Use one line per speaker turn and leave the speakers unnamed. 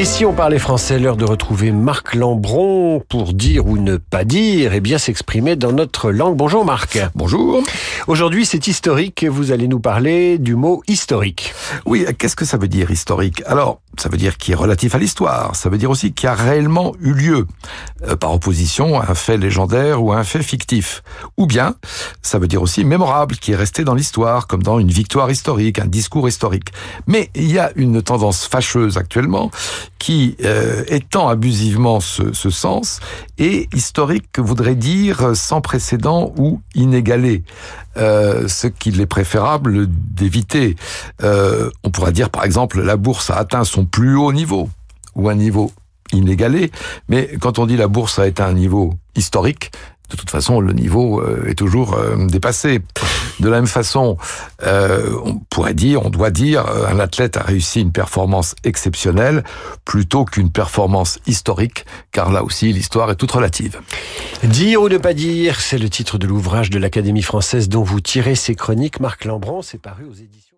Et si on parlait français, l'heure de retrouver Marc Lambron pour dire ou ne pas dire et bien s'exprimer dans notre langue. Bonjour Marc.
Bonjour.
Aujourd'hui, c'est historique. Vous allez nous parler du mot historique.
Oui, qu'est-ce que ça veut dire historique? Alors, ça veut dire qui est relatif à l'histoire. Ça veut dire aussi qui a réellement eu lieu, euh, par opposition à un fait légendaire ou à un fait fictif. Ou bien, ça veut dire aussi mémorable, qui est resté dans l'histoire, comme dans une victoire historique, un discours historique. Mais il y a une tendance fâcheuse actuellement qui euh, étend abusivement ce, sens, et historique voudrait dire sans précédent ou inégalé, euh, ce qu'il est préférable d'éviter. Euh, on pourrait dire par exemple la bourse a atteint son plus haut niveau, ou un niveau inégalé, mais quand on dit la bourse a atteint un niveau historique, de toute façon, le niveau euh, est toujours euh, dépassé. De la même façon, euh, on pourrait dire, on doit dire, un athlète a réussi une performance exceptionnelle plutôt qu'une performance historique, car là aussi, l'histoire est toute relative.
Dire ou ne pas dire, c'est le titre de l'ouvrage de l'Académie française dont vous tirez ces chroniques. Marc Lambron, c'est paru aux éditions.